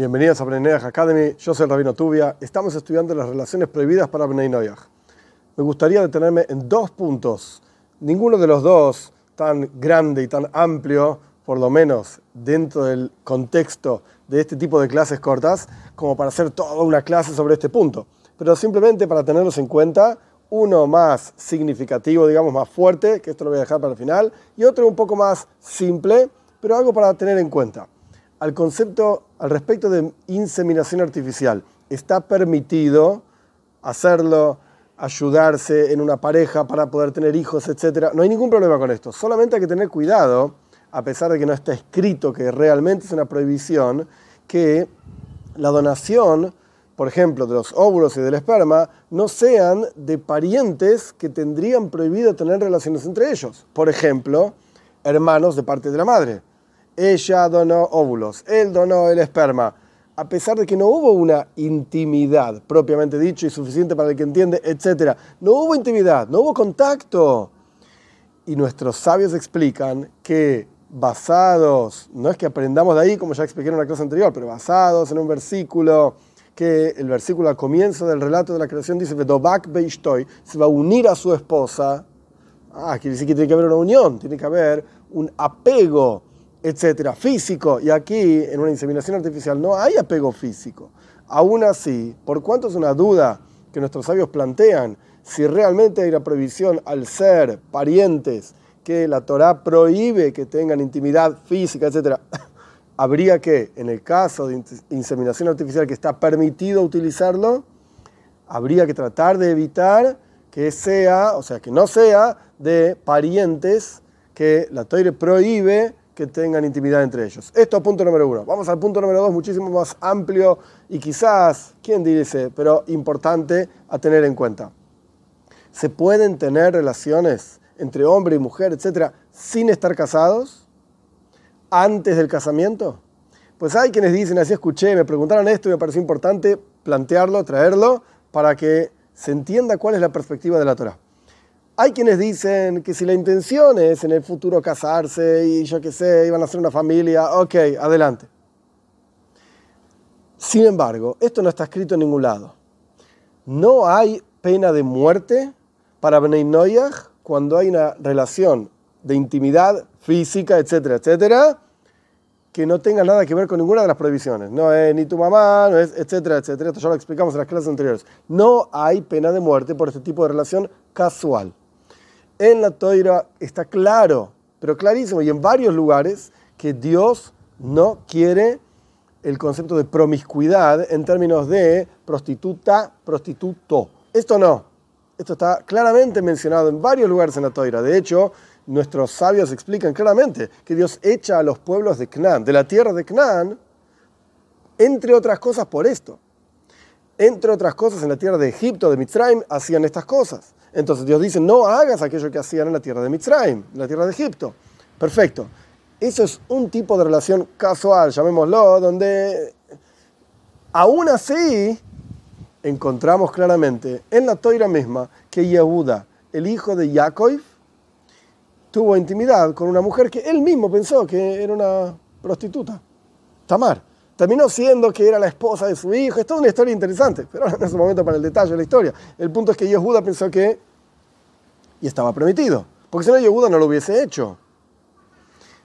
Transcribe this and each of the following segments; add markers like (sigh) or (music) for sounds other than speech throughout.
Bienvenidos a Bnei Academy, yo soy el Rabino Tubia. Estamos estudiando las relaciones prohibidas para Bnei Noyaj. Me gustaría detenerme en dos puntos, ninguno de los dos tan grande y tan amplio, por lo menos dentro del contexto de este tipo de clases cortas, como para hacer toda una clase sobre este punto, pero simplemente para tenerlos en cuenta, uno más significativo, digamos más fuerte, que esto lo voy a dejar para el final, y otro un poco más simple, pero algo para tener en cuenta al concepto, al respecto de inseminación artificial. ¿Está permitido hacerlo, ayudarse en una pareja para poder tener hijos, etcétera? No hay ningún problema con esto. Solamente hay que tener cuidado, a pesar de que no está escrito que realmente es una prohibición, que la donación, por ejemplo, de los óvulos y del esperma, no sean de parientes que tendrían prohibido tener relaciones entre ellos. Por ejemplo, hermanos de parte de la madre ella donó óvulos, él donó el esperma, a pesar de que no hubo una intimidad propiamente dicho y suficiente para el que entiende, etc. No hubo intimidad, no hubo contacto. Y nuestros sabios explican que basados, no es que aprendamos de ahí, como ya expliqué en una clase anterior, pero basados en un versículo, que el versículo al comienzo del relato de la creación dice, se va a unir a su esposa. Ah, quiere decir que tiene que haber una unión, tiene que haber un apego etcétera, físico, y aquí en una inseminación artificial no hay apego físico. Aún así, por cuanto es una duda que nuestros sabios plantean, si realmente hay una prohibición al ser parientes que la Torah prohíbe que tengan intimidad física, etcétera, (coughs) habría que, en el caso de inseminación artificial que está permitido utilizarlo, habría que tratar de evitar que sea, o sea, que no sea de parientes que la Torah prohíbe que tengan intimidad entre ellos. Esto es punto número uno. Vamos al punto número dos, muchísimo más amplio y quizás, ¿quién dice? Pero importante a tener en cuenta. ¿Se pueden tener relaciones entre hombre y mujer, etcétera, sin estar casados? ¿Antes del casamiento? Pues hay quienes dicen, así escuché, me preguntaron esto y me pareció importante plantearlo, traerlo, para que se entienda cuál es la perspectiva de la Torah. Hay quienes dicen que si la intención es en el futuro casarse y yo qué sé, iban a hacer una familia, ok, adelante. Sin embargo, esto no está escrito en ningún lado. No hay pena de muerte para Bnei Noyach cuando hay una relación de intimidad física, etcétera, etcétera, que no tenga nada que ver con ninguna de las prohibiciones. No es ni tu mamá, no es, etcétera, etcétera. Esto ya lo explicamos en las clases anteriores. No hay pena de muerte por este tipo de relación casual en la Toira está claro, pero clarísimo, y en varios lugares, que Dios no quiere el concepto de promiscuidad en términos de prostituta, prostituto. Esto no. Esto está claramente mencionado en varios lugares en la Toira. De hecho, nuestros sabios explican claramente que Dios echa a los pueblos de Canaán, de la tierra de Canaán, entre otras cosas por esto. Entre otras cosas, en la tierra de Egipto, de Mitzrayim, hacían estas cosas. Entonces Dios dice, no hagas aquello que hacían en la tierra de Mitzrayim, en la tierra de Egipto. Perfecto. Eso es un tipo de relación casual, llamémoslo, donde aún así encontramos claramente en la toira misma que Yehuda, el hijo de Yaakov, tuvo intimidad con una mujer que él mismo pensó que era una prostituta, Tamar. Terminó siendo que era la esposa de su hijo. Es toda una historia interesante, pero no es un momento para el detalle de la historia. El punto es que Yehuda pensó que y estaba permitido, porque si no Yehuda no lo hubiese hecho.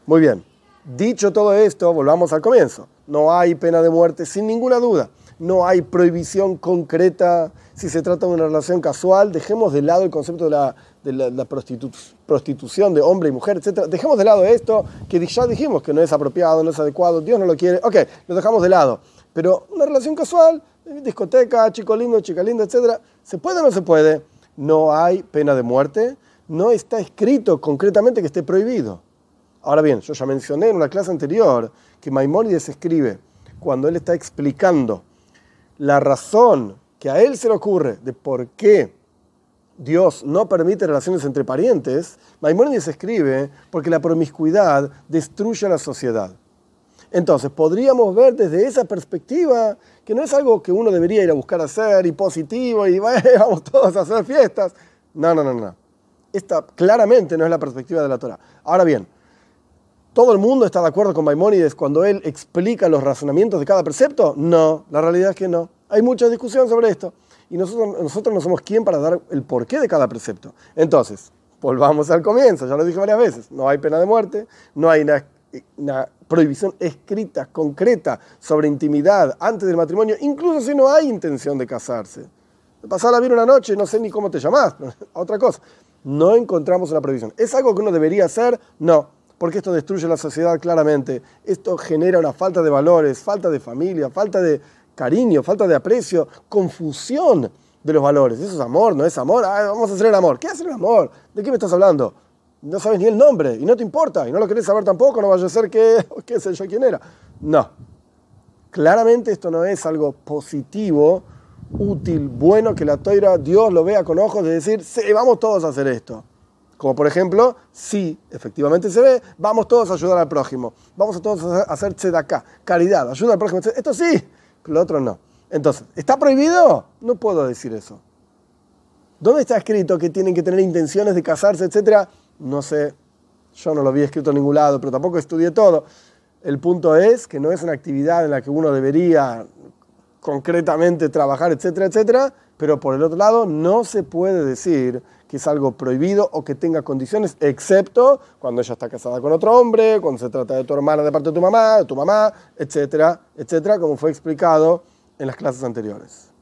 Muy bien, dicho todo esto, volvamos al comienzo. No hay pena de muerte sin ninguna duda. No hay prohibición concreta si se trata de una relación casual. Dejemos de lado el concepto de la, prostitución de hombre y mujer, etc. Dejemos de lado esto que ya dijimos que no es apropiado, no es adecuado, Dios no lo quiere. Ok, lo dejamos de lado. Pero una relación casual, discoteca, chico lindo, chica linda, etc. ¿Se puede o no se puede? no hay pena de muerte, no está escrito concretamente que esté prohibido. Ahora bien, yo ya mencioné en una clase anterior que Maimónides escribe, cuando él está explicando la razón que a él se le ocurre de por qué Dios no permite relaciones entre parientes, Maimónides escribe porque la promiscuidad destruye a la sociedad. Entonces, podríamos ver desde esa perspectiva que no es algo que uno debería ir a buscar hacer y positivo y (laughs) vamos todos a hacer fiestas. No, no, no, no. Esta claramente no es la perspectiva de la Torah. Ahora bien, ¿Todo el mundo está de acuerdo con Maimónides cuando él explica los razonamientos de cada precepto? No, la realidad es que no. Hay mucha discusión sobre esto. Y nosotros, nosotros no somos quien para dar el porqué de cada precepto. Entonces, volvamos al comienzo, ya lo dije varias veces. No hay pena de muerte, no hay una, prohibición escrita, concreta, sobre intimidad antes del matrimonio, incluso si no hay intención de casarse. Pasarla bien una noche, no sé ni cómo te llamás, (laughs) otra cosa. No encontramos una prohibición. ¿Es algo que uno debería hacer? No porque esto destruye la sociedad claramente. Esto genera una falta de valores, falta de familia, falta de cariño, falta de aprecio, confusión de los valores. Eso es amor, no es amor. Ah, vamos a hacer el amor. ¿Qué es el amor? ¿De qué me estás hablando? No sabes ni el nombre y no te importa y no lo querés saber tampoco, no vaya a ser que, (laughs) qué sé yo quién era. No. Claramente esto no es algo positivo, útil, bueno que la toira Dios lo vea con ojos de decir, sí, vamos todos a hacer esto. Como por ejemplo, si efectivamente se ve, vamos todos a ayudar al prójimo. Vamos a todos a hacer tzedakah, caridad, ayuda al prójimo. Esto sí, lo otro no. Entonces, ¿está prohibido? No puedo decir eso. ¿Dónde está escrito que tienen que tener intenciones de casarse, etcétera? No sé. Yo no lo había escrito en ningún lado, pero tampoco estudié todo. El punto es que no es una actividad en la que uno debería concretamente trabajar, etcétera, etcétera, pero por el otro lado no se puede decir que es algo prohibido o que tenga condiciones, excepto cuando ella está casada con otro hombre, cuando se trata de tu hermana de parte de tu mamá, de tu mamá, etcétera, etcétera, como fue explicado en las clases anteriores.